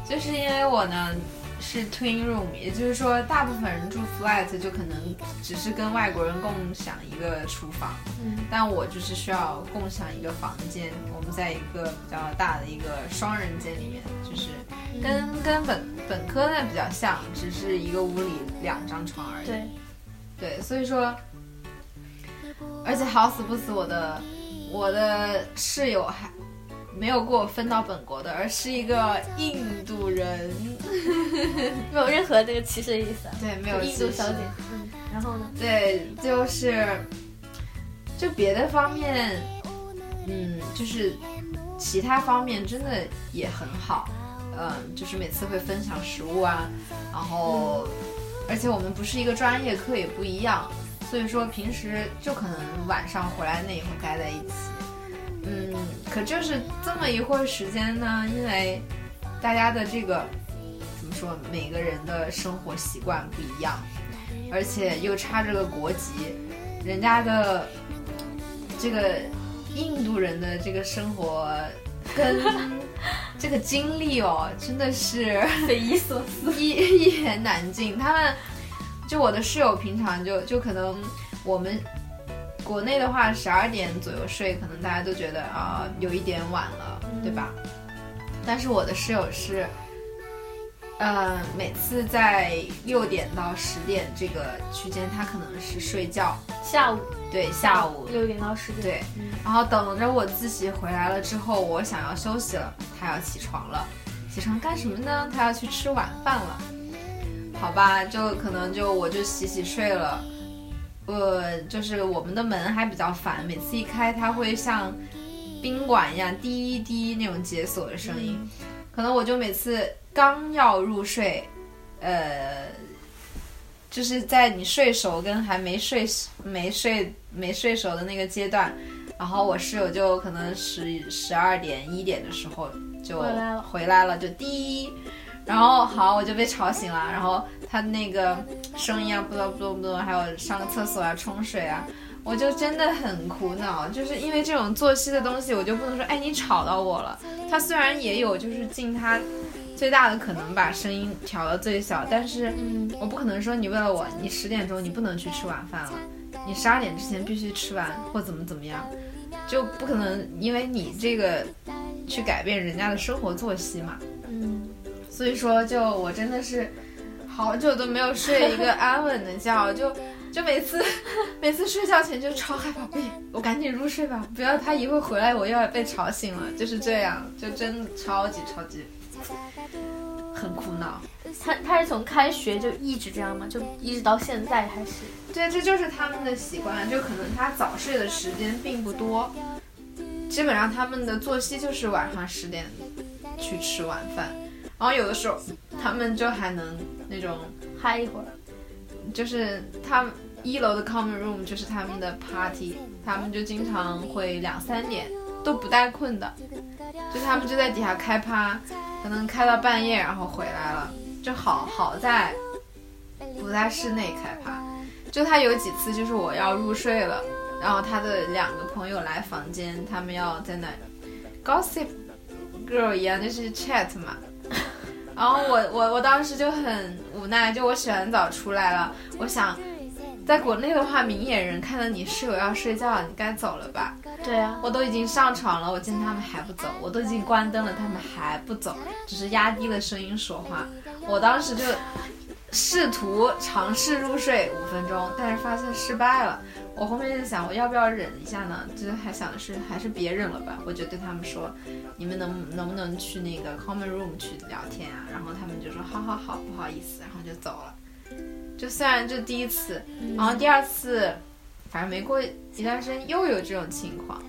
就是因为我呢是 twin room，也就是说大部分人住 flat 就可能只是跟外国人共享一个厨房，嗯但我就是需要共享一个房间，我们在一个比较大的一个双人间里面，就是跟跟本本科呢比较像，只是一个屋里两张床而已。对，对，所以说，而且好死不死，我的我的室友还没有给我分到本国的，而是一个印度人。没有任何这个歧视的意思啊。对，没有印度小姐。嗯，然后呢？对，就是就别的方面，嗯，就是其他方面真的也很好，嗯，就是每次会分享食物啊，然后而且我们不是一个专业课，也不一样，所以说平时就可能晚上回来那一会待在一起，嗯，可就是这么一会儿时间呢，因为大家的这个怎么说，每个人的生活习惯不一样。而且又差这个国籍，人家的这个印度人的这个生活跟 *laughs* 这个经历哦，真的是匪夷所思。一一言难尽。他们就我的室友平常就就可能我们国内的话十二点左右睡，可能大家都觉得啊、有一点晚了，对吧？但是我的室友是。呃，每次在六点到十点这个区间，他可能是睡觉，下午对，下午六点到十点。对嗯，然后等着我自习回来了之后，我想要休息了，他要起床了。起床干什么呢？他要去吃晚饭了。好吧，就可能就我就洗洗睡了。呃，就是我们的门还比较烦，每次一开，它会像宾馆一样滴滴那种解锁的声音。可能我就每次刚要入睡，呃，就是在你睡熟跟还没睡没睡没睡熟的那个阶段，然后我室友就可能十十二点一点的时候就回来了回来了就滴，然后好我就被吵醒了，然后他那个声音啊，不嘚不嘚不嘚，还有上个厕所啊、冲水啊，我就真的很苦恼，就是因为这种作息的东西，我就不能说哎你吵到我了。他虽然也有就是尽他最大的可能把声音调到最小，但是嗯，我不可能说你为了我，你十点钟你不能去吃晚饭了，你十二点之前必须吃完或怎么怎么样，就不可能因为你这个去改变人家的生活作息嘛。嗯，所以说，就我真的是好久都没有睡一个 *laughs* 安稳的觉，就就每次 *laughs* 每次睡觉前就超害怕，不行，我赶紧入睡吧，不要他一会儿回来我又要被吵醒了，就是这样，就真的超级超级很苦恼。他他是从开学就一直这样吗？就一直到现在还是？对，这就是他们的习惯，就可能他早睡的时间并不多，基本上他们的作息就是晚上十点去吃晚饭，然后有的时候他们就还能那种，嗨一会儿。就是他们一楼的 common room 就是他们的 party，他们就经常会两三点都不带困的，就他们就在底下开趴，可能开到半夜然后回来了，就好好在不在室内开趴。就他有几次就是我要入睡了，然后他的两个朋友来房间，他们要在那 gossip girl 一样，就是 chat 嘛。然后我我我当时就很无奈，就我洗完澡出来了，我想，在国内的话，明眼人看到你室友要睡觉，你该走了吧？对啊，我都已经上床了，我见他们还不走，我都已经关灯了，他们还不走，只是压低了声音说话。我当时就试图尝试入睡五分钟，但是发现失败了。我后面就想，我要不要忍一下呢？就是还想的是，还是别忍了吧。我就对他们说，你们能能不能去那个 common room 去聊天啊？然后他们就说，好好好，不好意思，然后就走了。就虽然这第一次，然后第二次，反正没过一段时间又有这种情况，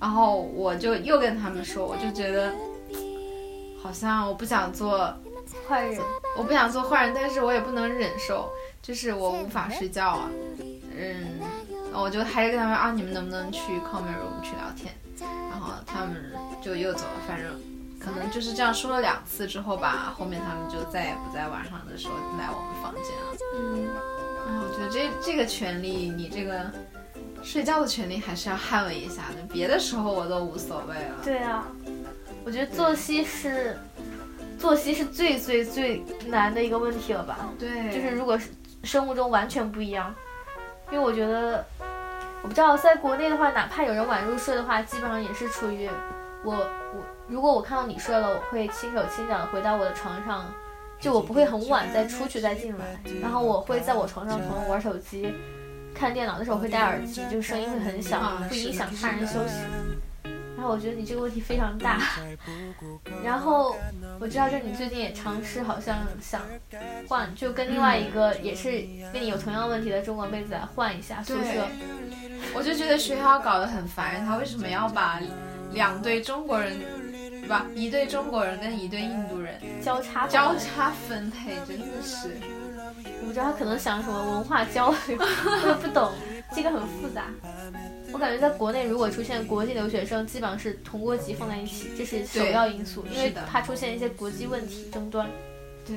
然后我就又跟他们说，我就觉得好像我不想做坏人，我不想做坏人，但是我也不能忍受，就是我无法睡觉啊，嗯，我就还是跟他们啊，你们能不能去 common room 去聊天？然后他们就又走了，反正可能就是这样说了两次之后吧，后面他们就再也不在晚上的时候来我们房间了。嗯，哎，我觉得这这个权利，你这个睡觉的权利还是要捍卫一下的，别的时候我都无所谓了。对啊，我觉得作息是作息是最最最难的一个问题了吧？对，就是如果是生物钟完全不一样，因为我觉得，我不知道在国内的话，哪怕有人晚入睡的话，基本上也是处于我我如果我看到你睡了，我会轻手轻脚的回到我的床上，就我不会很晚再出去再进来，然后我会在我床上朋友玩手机、看电脑的时候会戴耳机，就声音会很小，不影响他人休息。然后我觉得你这个问题非常大，然后我知道，就你最近也尝试，好像想换，就跟另外一个也是跟你有同样问题的中国妹子来换一下宿对舍。我就觉得学校搞得很烦，他为什么要把两对中国人，对吧？一对中国人跟一对印度人交叉交分叉分配，真的是。我不知道他可能想什么文化交流，*laughs* 我也不懂，这个很复杂。我感觉在国内如果出现国际留学生，基本上是同国籍放在一起，这是首要因素，因为怕出现一些国际问题争端。对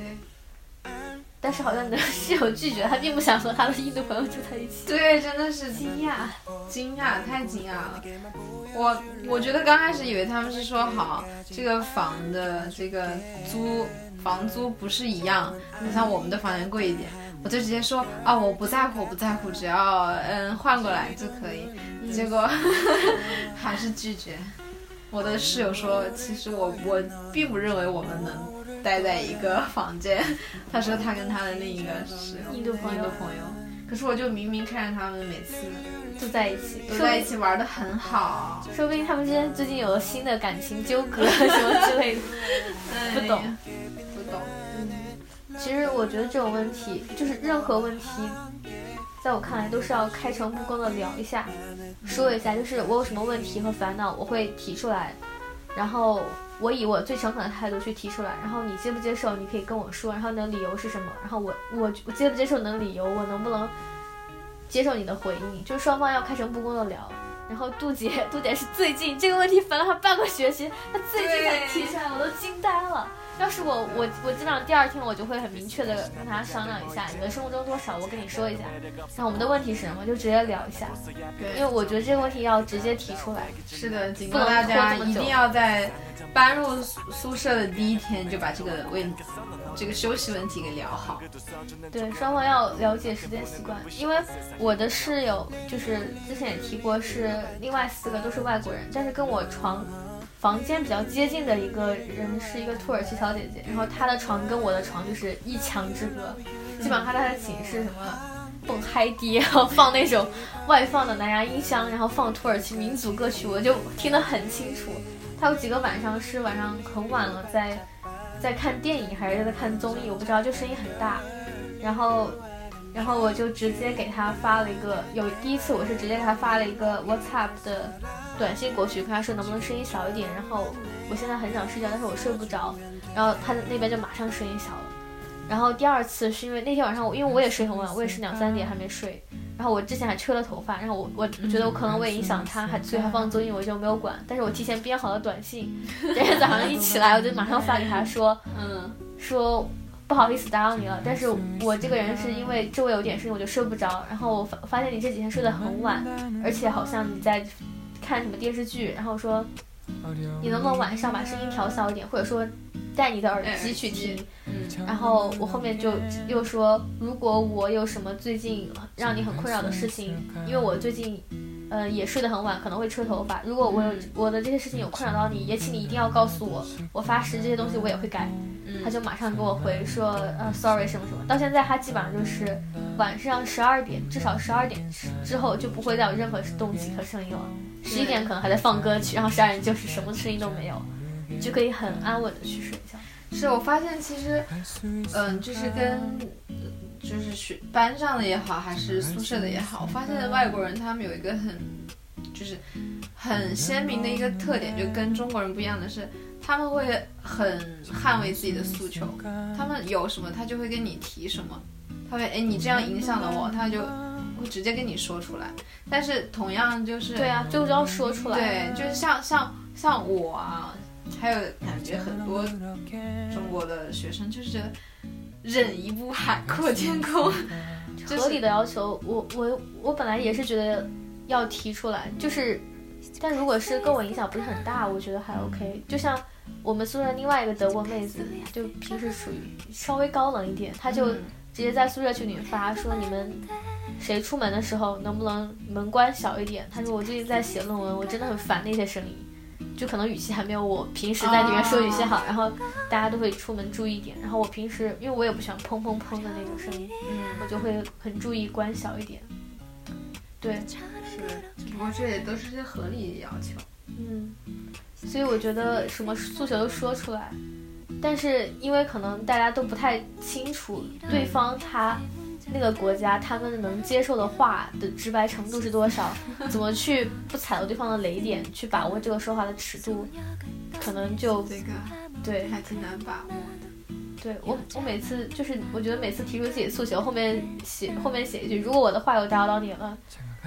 但是好像你的室友拒绝，他并不想和他的印度朋友住在一起。对，真的是惊讶，惊讶，太惊讶了。我我觉得刚开始以为他们是说好这个房的这个租房租不是一样，你像我们的房间贵一点，我就直接说啊我不在乎，我不在乎，只要嗯换过来就可以。结果 *laughs* 还是拒绝。我的室友说，其实我我并不认为我们能待在一个房间。他说他跟他的另一个室友印度朋友朋友，可是我就明明看着他们每次都在一起，都在一起玩的很好，说不定他们之间最近有了新的感情纠葛 *laughs* 什么之类的。不懂。其实我觉得这种问题，就是任何问题，在我看来都是要开诚布公的聊一下，说一下，就是我有什么问题和烦恼，我会提出来，然后我以我最诚恳的态度去提出来，然后你接不接受，你可以跟我说，然后你的理由是什么，然后我我接不接受你的理由，我能不能接受你的回应，就是双方要开诚布公的聊。然后杜姐，杜姐是最近这个问题烦了她半个学期，她最近才提出来，我都惊呆了。要是我，我我基本上第二天我就会很明确的跟他商量一下，你的生活中多少，我跟你说一下。然后我们的问题是什么，就直接聊一下，因为我觉得这个问题要直接提出来。是的，警不能告大家一定要在搬入宿宿舍的第一天就把这个问这个休息问题给聊好。对，双方要了解时间习惯，因为我的室友就是之前也提过，是另外四个都是外国人，但是跟我床房间比较接近的一个人是一个土耳其小姐姐，然后她的床跟我的床就是一墙之隔，基本上她在寝室什么蹦嗨迪，然后放那种外放的蓝牙音箱，然后放土耳其民族歌曲，我就听得很清楚。她有几个晚上是晚上很晚了在在看电影还是在看综艺，我不知道，就声音很大。然后，然后我就直接给她发了一个，有第一次我是直接给她发了一个 WhatsApp 的短信过去，跟他说能不能声音小一点。然后我现在很想睡觉，但是我睡不着。然后他那边就马上声音小了。然后第二次是因为那天晚上我因为我也睡很晚，我也是两三点还没睡。然后我之前还吹了头发，然后我我觉得我可能会影响他，还所以他放综艺我就没有管。但是我提前编好了短信，第二天早上一起来我就马上发给他说，嗯，说不好意思打扰你了，但是我这个人是因为周围有点事情我就睡不着，然后我发发现你这几天睡得很晚，而且好像你在看什么电视剧，然后说你能不能晚上把声音调小一点，或者说戴你的耳机去听。嗯然后我后面就又说，如果我有什么最近让你很困扰的事情，因为我最近，呃，也睡得很晚，可能会吹头发。如果我有我的这些事情有困扰到你，也请你一定要告诉我，我发誓这些东西我也会改。嗯他就马上给我回说，呃，sorry 什么什么。到现在他基本上就是晚上十二点，至少十二点之后就不会再有任何动静和声音了。十一点可能还在放歌曲，然后十二点就是什么声音都没有，就可以很安稳的去睡觉。是我发现其实，嗯，就是跟就是学班上的也好，还是宿舍的也好，我发现外国人他们有一个很就是很鲜明的一个特点，就跟中国人不一样的是，他们会很捍卫自己的诉求，他们有什么他就会跟你提什么，他会哎你这样影响了我，他就会直接跟你说出来。但是同样就是对啊，就是要说出来。对，就是像像像我啊，还有感觉很多中国的学生就是觉得忍一步海阔天空，*laughs* 合理的要求，我我我本来也是觉得要提出来，就是，但如果是跟我影响不是很大，我觉得还 OK。就像我们宿舍另外一个德国妹子，就平时属于稍微高冷一点，她就直接在宿舍群里发说你们谁出门的时候能不能门关小一点？她说我最近在写论文，我真的很烦那些声音。就可能语气还没有我平时在里面说语气好，然后大家都会出门注意一点。然后我平时因为我也不喜欢砰砰砰的那种声音，嗯，我就会很注意关小一点。对，是，不过这也都是些合理要求。嗯，所以我觉得什么诉求都说出来，但是因为可能大家都不太清楚对方他那个国家他们能接受的话的直白程度是多少，*laughs* 怎么去不踩到对方的雷点，去把握这个说话的尺度，可能就这个对还挺难把握的。对我，我每次就是我觉得每次提出自己的诉求，后面写后面写一句，如果我的话有打扰到你了，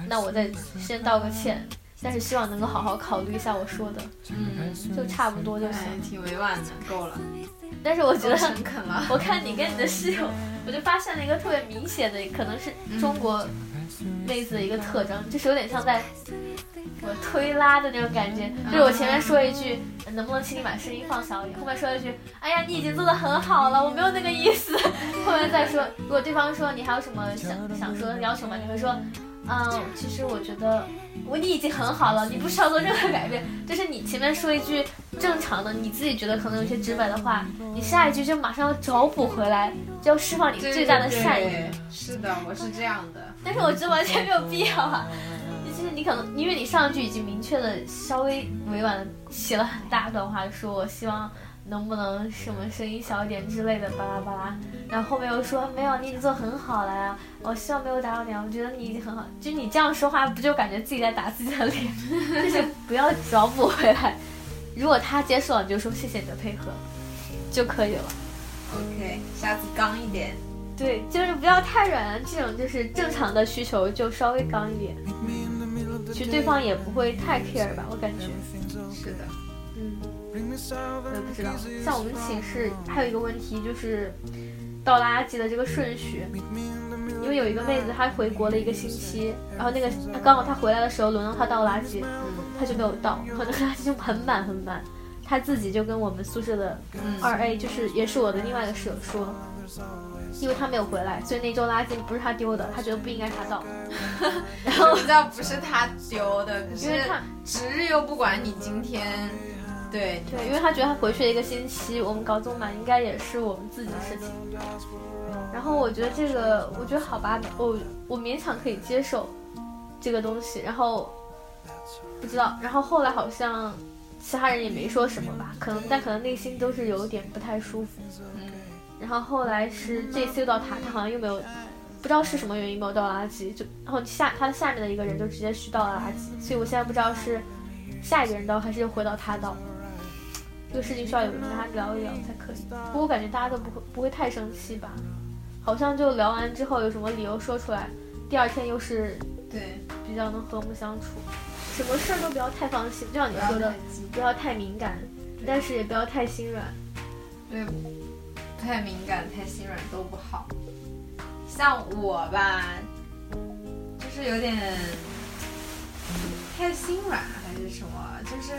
那我再先道个歉，但是希望能够好好考虑一下我说的，嗯，就差不多就行。哎，挺委婉的，够了，但是我觉得。*laughs* 我看你跟你的室友，我就发现了一个特别明显的，可能是中国妹子的一个特征，就是有点像在我推拉的那种感觉。就是我前面说一句，能不能请你把声音放小一点？后面说一句，哎呀，你已经做的很好了，我没有那个意思。*laughs* 后面再说，如果对方说你还有什么想想说的要求吗？你会说，嗯，其实我觉得我你已经很好了，你不需要做任何改变。就是你前面说一句正常的，你自己觉得可能有些直白的话，你下一句就马上要找补回来，就要释放你最大的善意。对是的，我是这样的。但是我觉得完全没有必要啊。就是你可能因为你上一句已经明确的稍微委婉的写了很大段话，说我希望能不能什么声音小一点之类的巴拉巴拉，然后后面又说没有，你已经做很好了呀，我希望没有打扰你啊，我觉得你已经很好。就你这样说话，不就感觉自己在打自己的脸？*laughs* 就是不要找补回来。如果他接受了，你就说谢谢你的配合就可以了。OK，下次刚一点。对，就是不要太软，这种就是正常的需求就稍微刚一点，其实对方也不会太 care 吧，我感觉。是的，嗯，我也不知道。像我们寝室还有一个问题就是倒垃圾的这个顺序，因为有一个妹子她回国了一个星期，然后那个刚好她回来的时候轮到她倒垃圾，她就没有倒，然后那个垃圾就很满很满。她自己就跟我们宿舍的二 A，就是也是我的另外一个室友说，因为她没有回来，所以那周垃圾不是她丢的，她觉得不应该她倒。*laughs* 然后我知道不是他丢的，可是值日又不管你今天，对对，因为他觉得他回去了一个星期，我们搞这么满，应该也是我们自己的事情。然后我觉得这个，我觉得好吧，我我勉强可以接受这个东西。然后不知道，然后后来好像其他人也没说什么吧，可能但可能内心都是有点不太舒服。嗯然后后来是这次又到他，他好像又没有，不知道是什么原因没有倒垃圾，就然后下他下面的一个人就直接去倒了垃圾，所以我现在不知道是下一个人倒还是又回到他倒。这个事情需要有人跟他聊一聊才可以。不过我感觉大家都不会不会太生气吧，好像就聊完之后有什么理由说出来，第二天又是对，比较能和睦相处。什么事儿都不要太放心，就像你说的，不要太敏感，但是也不要太心软。对，太敏感、太心软都不好。像我吧，就是有点太心软还是什么，就是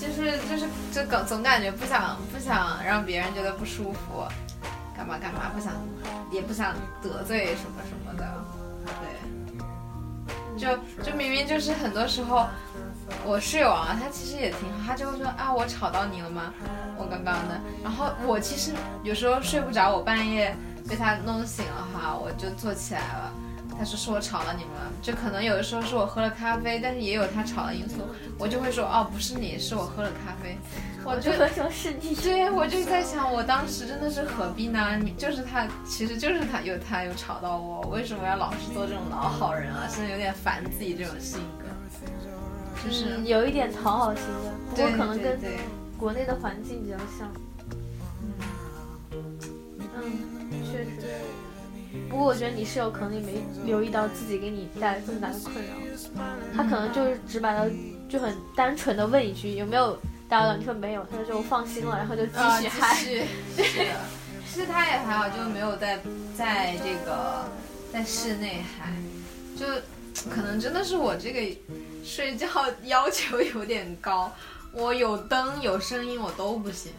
就是就是就总总感觉不想不想让别人觉得不舒服，干嘛干嘛，不想也不想得罪什么什么的，对，就就明明就是很多时候。我室友啊，他其实也挺好，他就会说啊，我吵到你了吗？我刚刚的。然后我其实有时候睡不着，我半夜被他弄醒了哈，我就坐起来了。他说是我吵了你们了，就可能有的时候是我喝了咖啡，但是也有他吵的因素，我就会说哦，不是你，是我喝了咖啡。我就这个时候是你，对，我就在想，我当时真的是何必呢？你就是他，其实就是他有他有吵到我，为什么要老是做这种老好人啊？现在有点烦自己这种性格。就是嗯有一点讨好型的，不过可能跟国内的环境比较像。嗯，确实。不过我觉得你室友可能也没留意到自己给你带来这么大的困扰，他可能就是直白的就很单纯的问一句有没有打扰到，你说没有，他就放心了，然后就继续嗨。续是的，其实他也还好，就没有在在这个在室内嗨，就可能真的是我这个睡觉要求有点高，我有灯有声音我都不行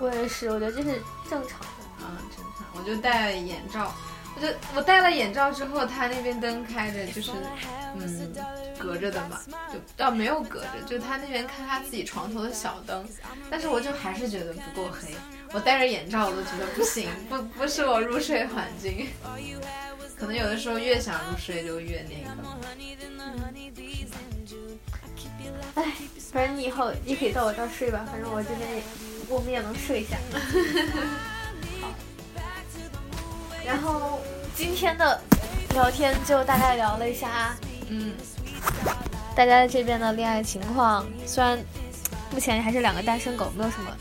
我也是，我觉得这是正常的。啊，正常，我就戴眼罩。我就我戴了眼罩之后，他那边灯开着，就是嗯隔着的嘛，就啊没有隔着，就他那边开他自己床头的小灯，但是我就还是觉得不够黑。我戴着眼罩我都觉得不行，不不是我入睡环境。可能有的时候越想入睡就越那个。哎，反正你以后也可以到我这儿睡吧，反正我这边也我们也能睡一下。*laughs* 然后今天的聊天就大概聊了一下嗯，大家这边的恋爱情况，虽然目前还是两个单身狗，没有什么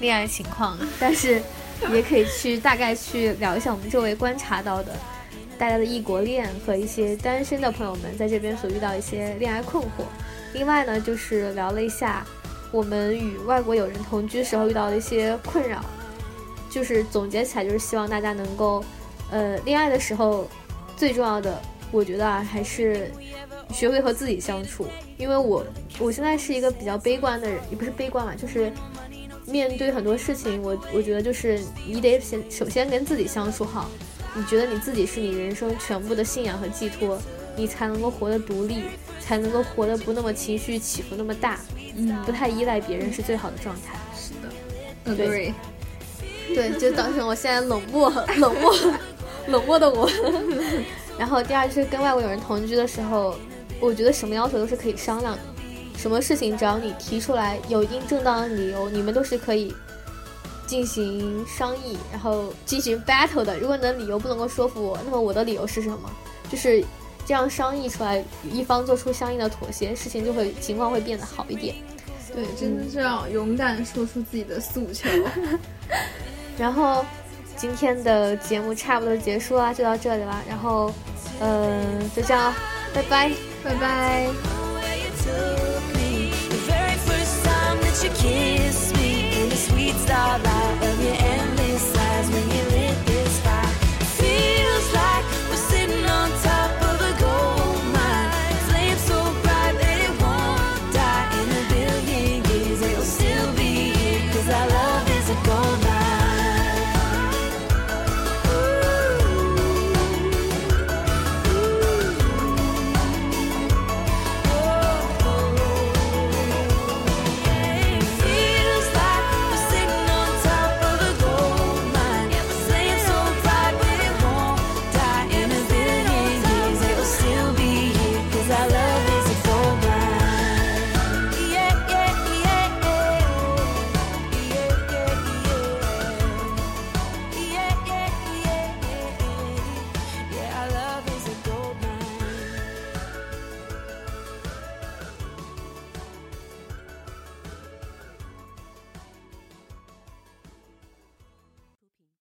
恋爱情况，但是也可以去大概去聊一下我们周围观察到的大家的异国恋和一些单身的朋友们在这边所遇到一些恋爱困惑。另外呢，就是聊了一下我们与外国友人同居时候遇到的一些困扰，就是总结起来就是希望大家能够，呃，恋爱的时候最重要的，我觉得啊还是学会和自己相处，因为我我现在是一个比较悲观的人，也不是悲观嘛，就是面对很多事情，我我觉得就是你得先首先跟自己相处好，你觉得你自己是你人生全部的信仰和寄托，你才能够活得独立，才能够活得不那么情绪起伏那么大，嗯不太依赖别人是最好的状态。是的对。对，就造成我现在冷漠、冷漠、冷漠的我。*laughs* 然后第二就是跟外国友人同居的时候，我觉得什么要求都是可以商量的，什么事情只要你提出来，有一定正当的理由，你们都是可以进行商议，然后进行 battle 的。如果你的理由不能够说服我，那么我的理由是什么？就是这样商议出来，一方做出相应的妥协，事情就会情况会变得好一点。对，真的是要勇敢说出自己的诉求。*laughs* 然后今天的节目差不多结束啦，就到这里啦。然后，嗯、就这样了，拜拜。拜拜。where